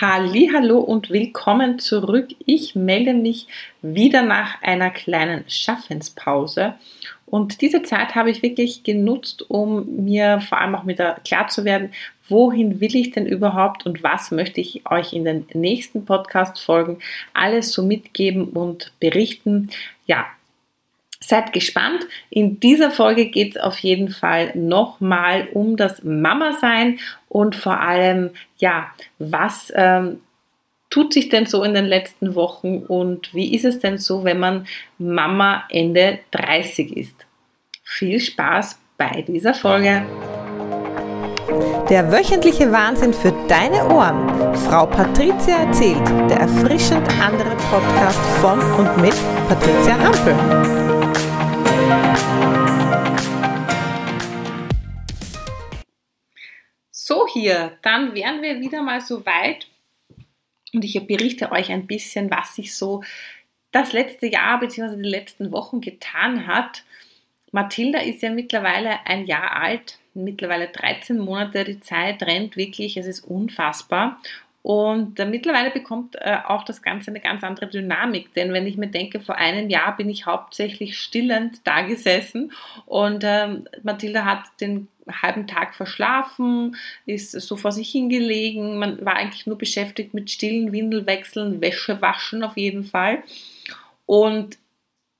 Hallo und willkommen zurück. Ich melde mich wieder nach einer kleinen Schaffenspause und diese Zeit habe ich wirklich genutzt, um mir vor allem auch wieder klar zu werden, wohin will ich denn überhaupt und was möchte ich euch in den nächsten Podcast Folgen alles so mitgeben und berichten. Ja, Seid gespannt. In dieser Folge geht es auf jeden Fall nochmal um das Mama-Sein und vor allem, ja, was ähm, tut sich denn so in den letzten Wochen und wie ist es denn so, wenn man Mama Ende 30 ist? Viel Spaß bei dieser Folge. Der wöchentliche Wahnsinn für deine Ohren. Frau Patricia erzählt, der erfrischend andere Podcast von und mit Patricia Hampel. So hier, dann wären wir wieder mal so weit und ich berichte euch ein bisschen, was sich so das letzte Jahr bzw. die letzten Wochen getan hat. Mathilda ist ja mittlerweile ein Jahr alt, mittlerweile 13 Monate. Die Zeit rennt wirklich, es ist unfassbar. Und äh, mittlerweile bekommt äh, auch das Ganze eine ganz andere Dynamik. Denn wenn ich mir denke, vor einem Jahr bin ich hauptsächlich stillend da gesessen und ähm, Mathilda hat den halben Tag verschlafen, ist so vor sich hingelegen. Man war eigentlich nur beschäftigt mit stillen Windelwechseln, Wäsche waschen auf jeden Fall. Und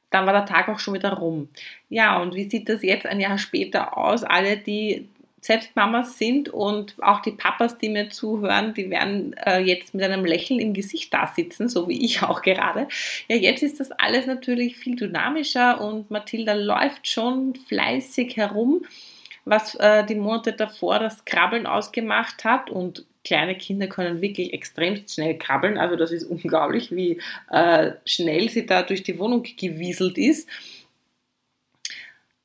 dann war der Tag auch schon wieder rum. Ja, und wie sieht das jetzt ein Jahr später aus? Alle, die selbst Mamas sind und auch die Papas, die mir zuhören, die werden äh, jetzt mit einem Lächeln im Gesicht da sitzen, so wie ich auch gerade. Ja, jetzt ist das alles natürlich viel dynamischer und Mathilda läuft schon fleißig herum, was äh, die Monate davor das Krabbeln ausgemacht hat und kleine Kinder können wirklich extrem schnell krabbeln. Also das ist unglaublich, wie äh, schnell sie da durch die Wohnung gewieselt ist.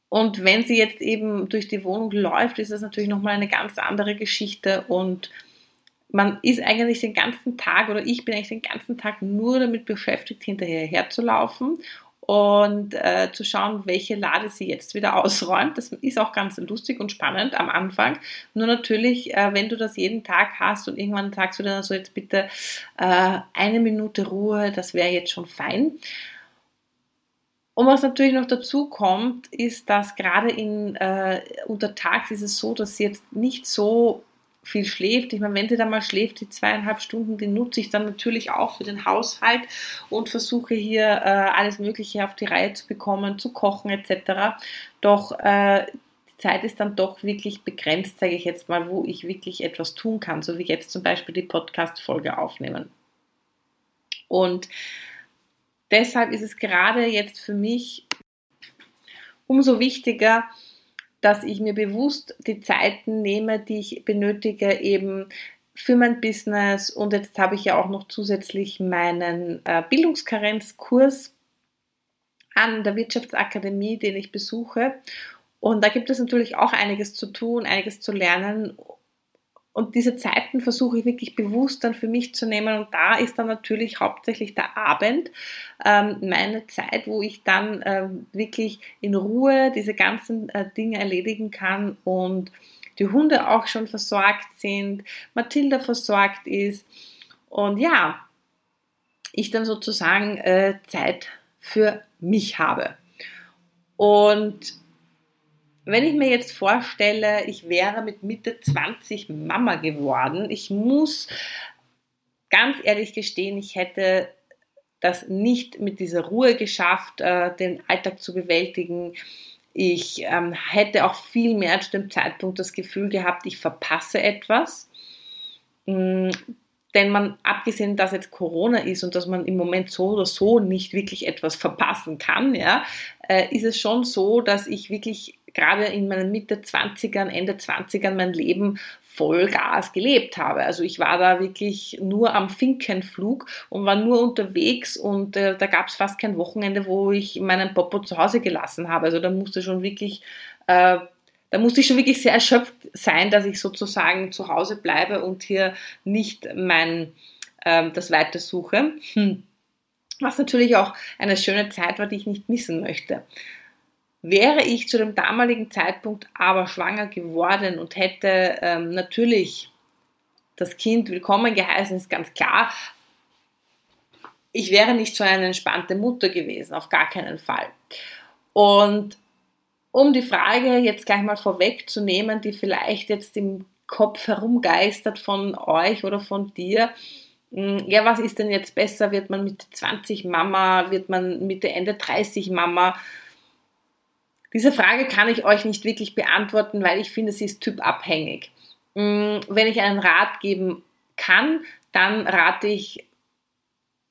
Und wenn sie jetzt eben durch die Wohnung läuft, ist das natürlich nochmal eine ganz andere Geschichte und man ist eigentlich den ganzen Tag oder ich bin eigentlich den ganzen Tag nur damit beschäftigt, hinterher herzulaufen und äh, zu schauen, welche Lade sie jetzt wieder ausräumt. Das ist auch ganz lustig und spannend am Anfang. Nur natürlich, äh, wenn du das jeden Tag hast und irgendwann sagst du dann so, jetzt bitte äh, eine Minute Ruhe, das wäre jetzt schon fein. Und was natürlich noch dazu kommt, ist, dass gerade in äh, untertags ist es so, dass sie jetzt nicht so viel schläft. Ich meine, wenn sie dann mal schläft, die zweieinhalb Stunden, die nutze ich dann natürlich auch für den Haushalt und versuche hier äh, alles Mögliche auf die Reihe zu bekommen, zu kochen etc. Doch äh, die Zeit ist dann doch wirklich begrenzt, sage ich jetzt mal, wo ich wirklich etwas tun kann, so wie jetzt zum Beispiel die Podcast-Folge aufnehmen. Und deshalb ist es gerade jetzt für mich umso wichtiger, dass ich mir bewusst die Zeiten nehme, die ich benötige, eben für mein Business. Und jetzt habe ich ja auch noch zusätzlich meinen äh, Bildungskarenzkurs an der Wirtschaftsakademie, den ich besuche. Und da gibt es natürlich auch einiges zu tun, einiges zu lernen. Und diese Zeiten versuche ich wirklich bewusst dann für mich zu nehmen. Und da ist dann natürlich hauptsächlich der Abend ähm, meine Zeit, wo ich dann ähm, wirklich in Ruhe diese ganzen äh, Dinge erledigen kann und die Hunde auch schon versorgt sind, Mathilda versorgt ist. Und ja, ich dann sozusagen äh, Zeit für mich habe. Und wenn ich mir jetzt vorstelle, ich wäre mit Mitte 20 Mama geworden, ich muss ganz ehrlich gestehen, ich hätte das nicht mit dieser Ruhe geschafft, äh, den Alltag zu bewältigen. Ich ähm, hätte auch viel mehr zu dem Zeitpunkt das Gefühl gehabt, ich verpasse etwas. Mm, denn man, abgesehen, dass jetzt Corona ist und dass man im Moment so oder so nicht wirklich etwas verpassen kann, ja, äh, ist es schon so, dass ich wirklich gerade in meinen Mitte 20ern, Ende 20ern mein Leben Vollgas gelebt habe. Also ich war da wirklich nur am Finkenflug und war nur unterwegs und äh, da gab es fast kein Wochenende, wo ich meinen Popo zu Hause gelassen habe. Also da musste schon wirklich, äh, da musste ich schon wirklich sehr erschöpft sein, dass ich sozusagen zu Hause bleibe und hier nicht mein äh, das Weiter suche. Hm. Was natürlich auch eine schöne Zeit war, die ich nicht missen möchte. Wäre ich zu dem damaligen Zeitpunkt aber schwanger geworden und hätte ähm, natürlich das Kind willkommen geheißen, ist ganz klar. Ich wäre nicht so eine entspannte Mutter gewesen, auf gar keinen Fall. Und um die Frage jetzt gleich mal vorwegzunehmen, die vielleicht jetzt im Kopf herumgeistert von euch oder von dir, hm, ja, was ist denn jetzt besser? Wird man Mitte 20 Mama? Wird man Mitte, Ende 30 Mama? Diese Frage kann ich euch nicht wirklich beantworten, weil ich finde, sie ist typabhängig. Hm, wenn ich einen Rat geben kann, dann rate ich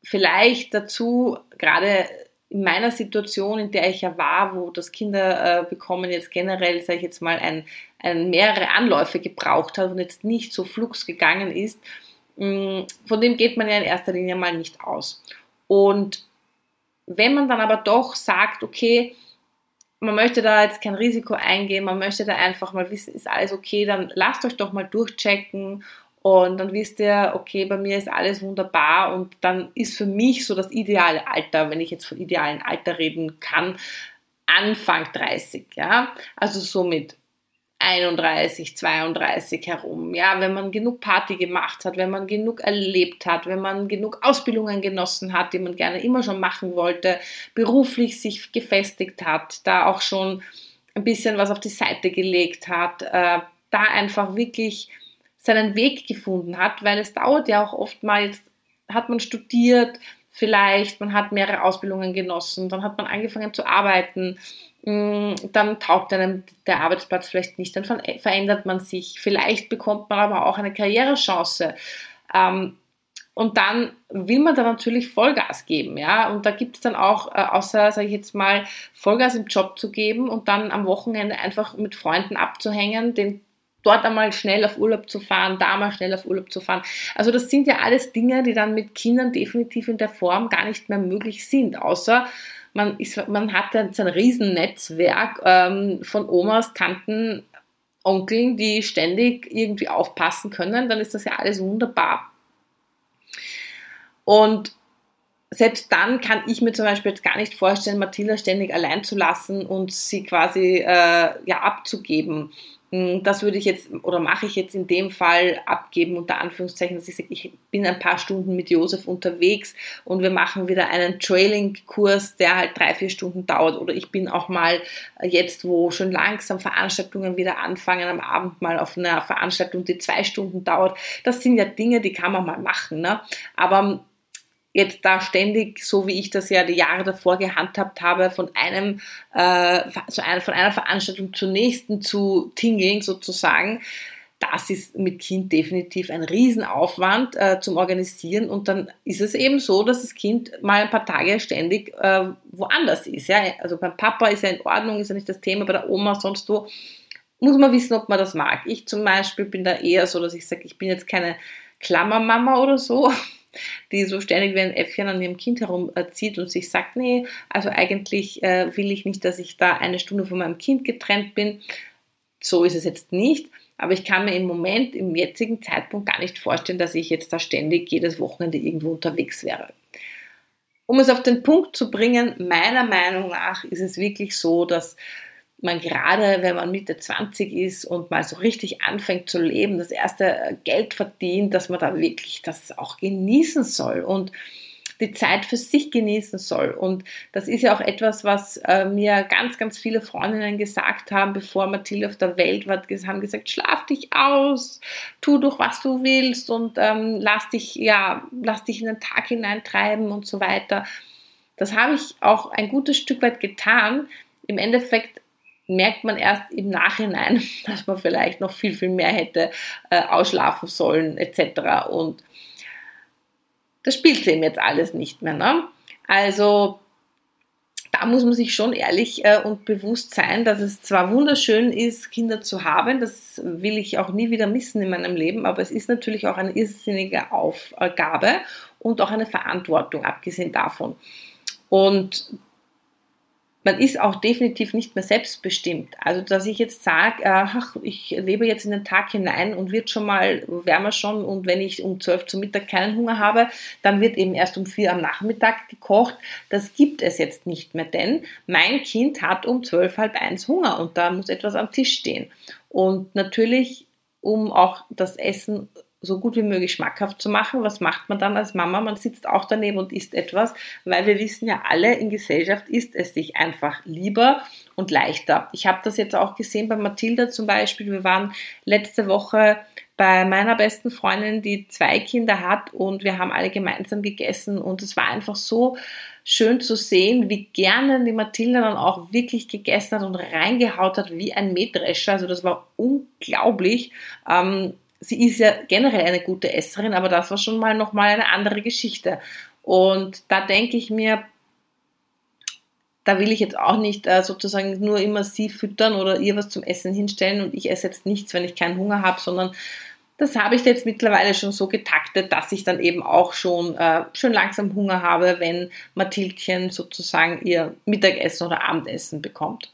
vielleicht dazu, gerade in meiner Situation, in der ich ja war, wo das Kinderbekommen jetzt generell, sage ich jetzt mal, ein, ein mehrere Anläufe gebraucht hat und jetzt nicht so flugs gegangen ist, hm, von dem geht man ja in erster Linie mal nicht aus. Und wenn man dann aber doch sagt, okay, man möchte da jetzt kein Risiko eingehen, man möchte da einfach mal wissen, ist alles okay, dann lasst euch doch mal durchchecken und dann wisst ihr, okay, bei mir ist alles wunderbar und dann ist für mich so das ideale Alter, wenn ich jetzt von idealen Alter reden kann, Anfang 30, ja, also somit 31, 32 herum. Ja, wenn man genug Party gemacht hat, wenn man genug erlebt hat, wenn man genug Ausbildungen genossen hat, die man gerne immer schon machen wollte, beruflich sich gefestigt hat, da auch schon ein bisschen was auf die Seite gelegt hat, äh, da einfach wirklich seinen Weg gefunden hat, weil es dauert ja auch oftmals, hat man studiert, vielleicht, man hat mehrere Ausbildungen genossen, dann hat man angefangen zu arbeiten, dann taugt einem der Arbeitsplatz vielleicht nicht, dann verändert man sich, vielleicht bekommt man aber auch eine Karrierechance. Ähm, und dann will man da natürlich Vollgas geben, ja. Und da gibt es dann auch, äh, außer, sage ich jetzt mal, Vollgas im Job zu geben und dann am Wochenende einfach mit Freunden abzuhängen, den dort einmal schnell auf Urlaub zu fahren, da mal schnell auf Urlaub zu fahren. Also das sind ja alles Dinge, die dann mit Kindern definitiv in der Form gar nicht mehr möglich sind, außer man, ist, man hat ein Riesennetzwerk ähm, von Omas, Tanten, Onkeln, die ständig irgendwie aufpassen können, dann ist das ja alles wunderbar. Und selbst dann kann ich mir zum Beispiel jetzt gar nicht vorstellen, Mathilda ständig allein zu lassen und sie quasi äh, ja, abzugeben. Hm, das würde ich jetzt oder mache ich jetzt in dem Fall abgeben, unter Anführungszeichen, dass ich sage, ich bin ein paar Stunden mit Josef unterwegs und wir machen wieder einen Trailing-Kurs, der halt drei, vier Stunden dauert. Oder ich bin auch mal jetzt, wo schon langsam Veranstaltungen wieder anfangen, am Abend mal auf einer Veranstaltung, die zwei Stunden dauert. Das sind ja Dinge, die kann man mal machen. Ne? Aber jetzt da ständig, so wie ich das ja die Jahre davor gehandhabt habe, von einem, äh, von einer Veranstaltung zur nächsten zu tingeln sozusagen, das ist mit Kind definitiv ein Riesenaufwand äh, zum Organisieren und dann ist es eben so, dass das Kind mal ein paar Tage ständig äh, woanders ist. Ja? Also beim Papa ist ja in Ordnung, ist ja nicht das Thema, bei der Oma sonst wo muss man wissen, ob man das mag. Ich zum Beispiel bin da eher so, dass ich sage, ich bin jetzt keine Klammermama oder so, die so ständig wie ein Äffchen an ihrem Kind herumzieht und sich sagt, nee, also eigentlich äh, will ich nicht, dass ich da eine Stunde von meinem Kind getrennt bin. So ist es jetzt nicht. Aber ich kann mir im Moment, im jetzigen Zeitpunkt gar nicht vorstellen, dass ich jetzt da ständig jedes Wochenende irgendwo unterwegs wäre. Um es auf den Punkt zu bringen, meiner Meinung nach ist es wirklich so, dass man gerade, wenn man Mitte 20 ist und mal so richtig anfängt zu leben, das erste Geld verdient, dass man da wirklich das auch genießen soll und die Zeit für sich genießen soll. Und das ist ja auch etwas, was äh, mir ganz, ganz viele Freundinnen gesagt haben, bevor Mathilde auf der Welt war, haben gesagt, schlaf dich aus, tu doch, was du willst und ähm, lass dich, ja, lass dich in den Tag hineintreiben und so weiter. Das habe ich auch ein gutes Stück weit getan. Im Endeffekt merkt man erst im Nachhinein, dass man vielleicht noch viel, viel mehr hätte äh, ausschlafen sollen etc. Und das spielt eben jetzt alles nicht mehr. Ne? Also da muss man sich schon ehrlich äh, und bewusst sein, dass es zwar wunderschön ist, Kinder zu haben, das will ich auch nie wieder missen in meinem Leben, aber es ist natürlich auch eine irrsinnige Aufgabe und auch eine Verantwortung, abgesehen davon. Und man ist auch definitiv nicht mehr selbstbestimmt. Also, dass ich jetzt sage, äh, ach, ich lebe jetzt in den Tag hinein und wird schon mal wärmer schon und wenn ich um 12 zum Mittag keinen Hunger habe, dann wird eben erst um 4 am Nachmittag gekocht. Das gibt es jetzt nicht mehr, denn mein Kind hat um 12, halb eins Hunger und da muss etwas am Tisch stehen. Und natürlich, um auch das Essen so gut wie möglich schmackhaft zu machen. Was macht man dann als Mama? Man sitzt auch daneben und isst etwas, weil wir wissen ja alle, in Gesellschaft ist es sich einfach lieber und leichter. Ich habe das jetzt auch gesehen bei Mathilda zum Beispiel. Wir waren letzte Woche bei meiner besten Freundin, die zwei Kinder hat und wir haben alle gemeinsam gegessen und es war einfach so schön zu sehen, wie gerne die Mathilda dann auch wirklich gegessen hat und reingehaut hat wie ein Mähdrescher. Also das war unglaublich. Ähm, sie ist ja generell eine gute Esserin, aber das war schon mal nochmal eine andere Geschichte. Und da denke ich mir, da will ich jetzt auch nicht äh, sozusagen nur immer sie füttern oder ihr was zum Essen hinstellen und ich esse jetzt nichts, wenn ich keinen Hunger habe, sondern das habe ich jetzt mittlerweile schon so getaktet, dass ich dann eben auch schon äh, schön langsam Hunger habe, wenn Mathildchen sozusagen ihr Mittagessen oder Abendessen bekommt.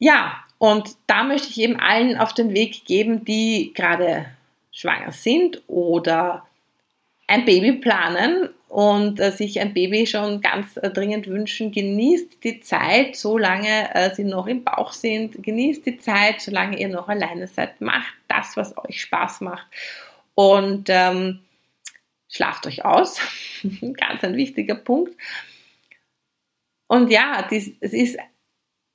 Ja, und da möchte ich eben allen auf den Weg geben, die gerade schwanger sind oder ein Baby planen und äh, sich ein Baby schon ganz äh, dringend wünschen, genießt die Zeit, solange äh, sie noch im Bauch sind, genießt die Zeit, solange ihr noch alleine seid, macht das, was euch Spaß macht. Und ähm, schlaft euch aus, ganz ein wichtiger Punkt. Und ja, dies, es ist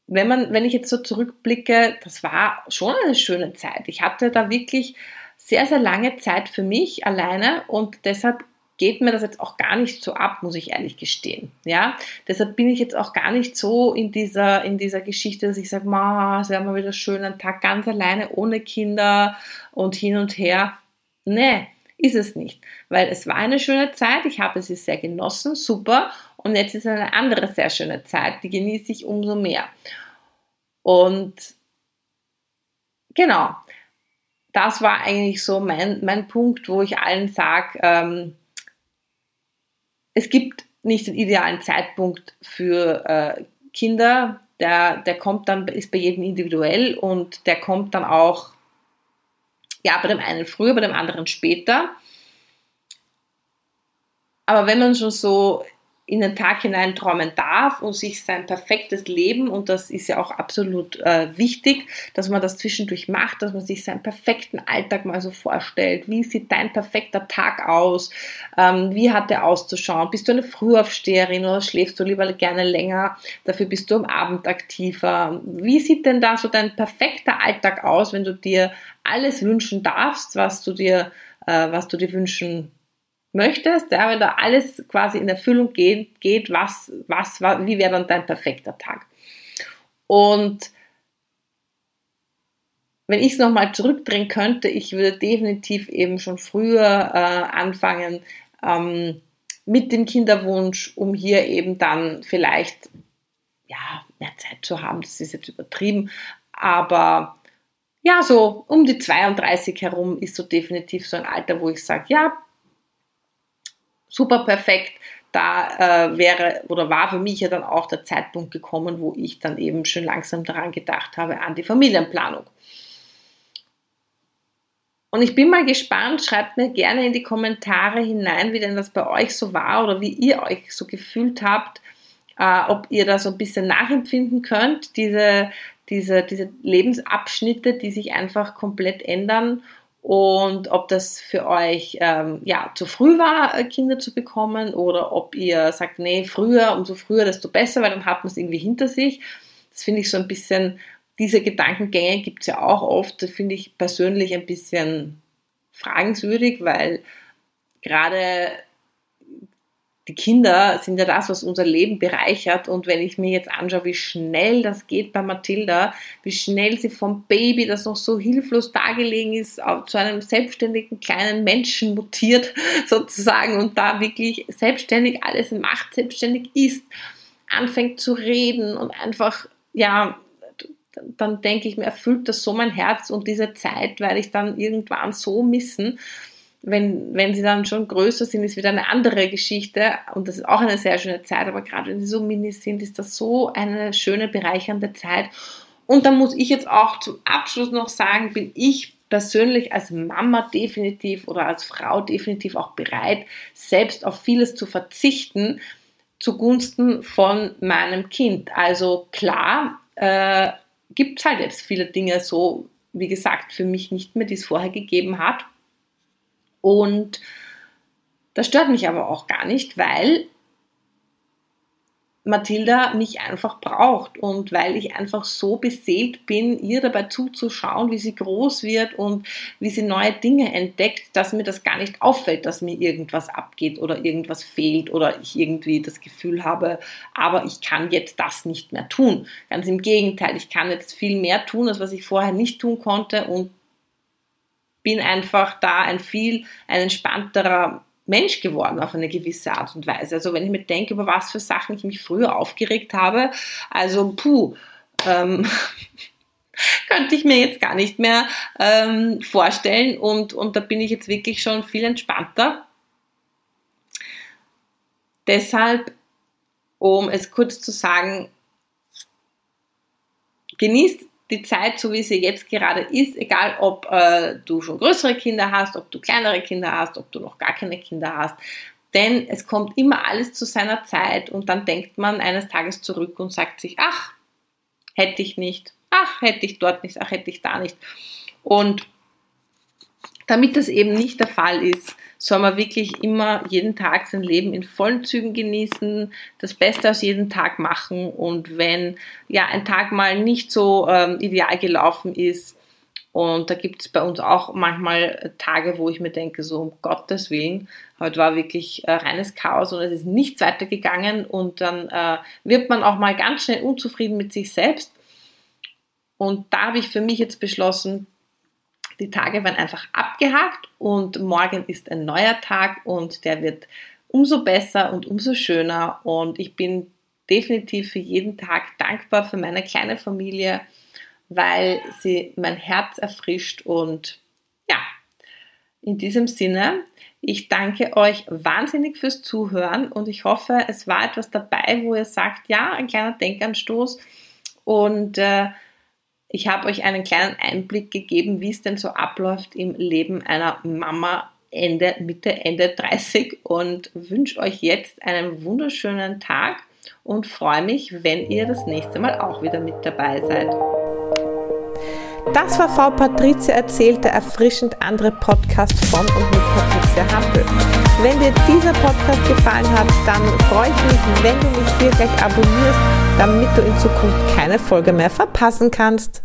wenn man, wenn ich jetzt so zurückblicke, das war schon eine schöne Zeit. Ich hatte da wirklich sehr, sehr lange Zeit für mich alleine und deshalb geht mir das jetzt auch gar nicht so ab, muss ich ehrlich gestehen. Ja, deshalb bin ich jetzt auch gar nicht so in dieser, in dieser Geschichte, dass ich sage, ma, es wäre mal wieder schön, ein Tag ganz alleine, ohne Kinder und hin und her. Nee, ist es nicht, weil es war eine schöne Zeit, ich habe sie sehr genossen, super, und jetzt ist eine andere sehr schöne Zeit, die genieße ich umso mehr. Und genau, das war eigentlich so mein, mein Punkt, wo ich allen sage, ähm, es gibt nicht den idealen Zeitpunkt für äh, Kinder. Der, der kommt dann, ist bei jedem individuell und der kommt dann auch, ja, bei dem einen früher, bei dem anderen später. Aber wenn man schon so in den Tag hinein träumen darf und sich sein perfektes Leben, und das ist ja auch absolut äh, wichtig, dass man das zwischendurch macht, dass man sich seinen perfekten Alltag mal so vorstellt. Wie sieht dein perfekter Tag aus? Ähm, wie hat der auszuschauen? Bist du eine Frühaufsteherin oder schläfst du lieber gerne länger? Dafür bist du am Abend aktiver. Wie sieht denn da so dein perfekter Alltag aus, wenn du dir alles wünschen darfst, was du dir, äh, was du dir wünschen möchtest, ja, wenn da alles quasi in Erfüllung geht, geht was, was, was wie wäre dann dein perfekter Tag? Und wenn ich es nochmal zurückdrehen könnte, ich würde definitiv eben schon früher äh, anfangen ähm, mit dem Kinderwunsch, um hier eben dann vielleicht ja, mehr Zeit zu haben. Das ist jetzt übertrieben, aber ja, so um die 32 herum ist so definitiv so ein Alter, wo ich sage, ja, super perfekt. Da äh, wäre oder war für mich ja dann auch der Zeitpunkt gekommen, wo ich dann eben schon langsam daran gedacht habe, an die Familienplanung. Und ich bin mal gespannt, schreibt mir gerne in die Kommentare hinein, wie denn das bei euch so war oder wie ihr euch so gefühlt habt, äh, ob ihr da so ein bisschen nachempfinden könnt, diese, diese, diese Lebensabschnitte, die sich einfach komplett ändern und ob das für euch ähm, ja, zu früh war, äh, Kinder zu bekommen oder ob ihr sagt, nee, früher, umso früher, desto besser, weil dann hat man es irgendwie hinter sich. Das finde ich so ein bisschen, diese Gedankengänge gibt es ja auch oft, das finde ich persönlich ein bisschen fragenswürdig, weil gerade die Kinder sind ja das, was unser Leben bereichert. Und wenn ich mir jetzt anschaue, wie schnell das geht bei Mathilda, wie schnell sie vom Baby, das noch so hilflos dargelegen ist, zu einem selbstständigen kleinen Menschen mutiert sozusagen und da wirklich selbstständig alles macht, selbstständig ist, anfängt zu reden und einfach, ja, dann denke ich mir, erfüllt das so mein Herz und diese Zeit werde ich dann irgendwann so missen wenn, wenn sie dann schon größer sind, ist wieder eine andere Geschichte und das ist auch eine sehr schöne Zeit, aber gerade wenn sie so mini sind, ist das so eine schöne, bereichernde Zeit. Und dann muss ich jetzt auch zum Abschluss noch sagen, bin ich persönlich als Mama definitiv oder als Frau definitiv auch bereit, selbst auf vieles zu verzichten zugunsten von meinem Kind. Also klar, äh, gibt es halt jetzt viele Dinge so, wie gesagt, für mich nicht mehr, die es vorher gegeben hat. Und das stört mich aber auch gar nicht, weil Mathilda mich einfach braucht und weil ich einfach so beseelt bin, ihr dabei zuzuschauen, wie sie groß wird und wie sie neue Dinge entdeckt, dass mir das gar nicht auffällt, dass mir irgendwas abgeht oder irgendwas fehlt oder ich irgendwie das Gefühl habe, aber ich kann jetzt das nicht mehr tun. Ganz im Gegenteil, ich kann jetzt viel mehr tun, als was ich vorher nicht tun konnte und bin einfach da ein viel ein entspannterer Mensch geworden auf eine gewisse Art und Weise. Also wenn ich mir denke, über was für Sachen ich mich früher aufgeregt habe, also puh, ähm, könnte ich mir jetzt gar nicht mehr ähm, vorstellen und, und da bin ich jetzt wirklich schon viel entspannter. Deshalb, um es kurz zu sagen, genießt die Zeit, so wie sie jetzt gerade ist, egal ob äh, du schon größere Kinder hast, ob du kleinere Kinder hast, ob du noch gar keine Kinder hast. Denn es kommt immer alles zu seiner Zeit und dann denkt man eines Tages zurück und sagt sich, ach, hätte ich nicht, ach, hätte ich dort nicht, ach, hätte ich da nicht. Und damit das eben nicht der Fall ist, soll man wirklich immer jeden Tag sein Leben in vollen Zügen genießen, das Beste aus jedem Tag machen und wenn ja ein Tag mal nicht so ähm, ideal gelaufen ist, und da gibt es bei uns auch manchmal Tage, wo ich mir denke, so um Gottes Willen, heute war wirklich äh, reines Chaos und es ist nichts weitergegangen und dann äh, wird man auch mal ganz schnell unzufrieden mit sich selbst. Und da habe ich für mich jetzt beschlossen, die Tage werden einfach abgehakt und morgen ist ein neuer Tag und der wird umso besser und umso schöner. Und ich bin definitiv für jeden Tag dankbar für meine kleine Familie, weil sie mein Herz erfrischt. Und ja, in diesem Sinne, ich danke euch wahnsinnig fürs Zuhören und ich hoffe, es war etwas dabei, wo ihr sagt, ja, ein kleiner Denkanstoß. Und äh, ich habe euch einen kleinen Einblick gegeben, wie es denn so abläuft im Leben einer Mama Ende, Mitte, Ende 30 und wünsche euch jetzt einen wunderschönen Tag und freue mich, wenn ihr das nächste Mal auch wieder mit dabei seid. Das war Frau Patricia erzählt, der erfrischend andere Podcast von und mit Patricia Hampel. Wenn dir dieser Podcast gefallen hat, dann freue ich mich, wenn du mich hier gleich abonnierst, damit du in Zukunft keine Folge mehr verpassen kannst.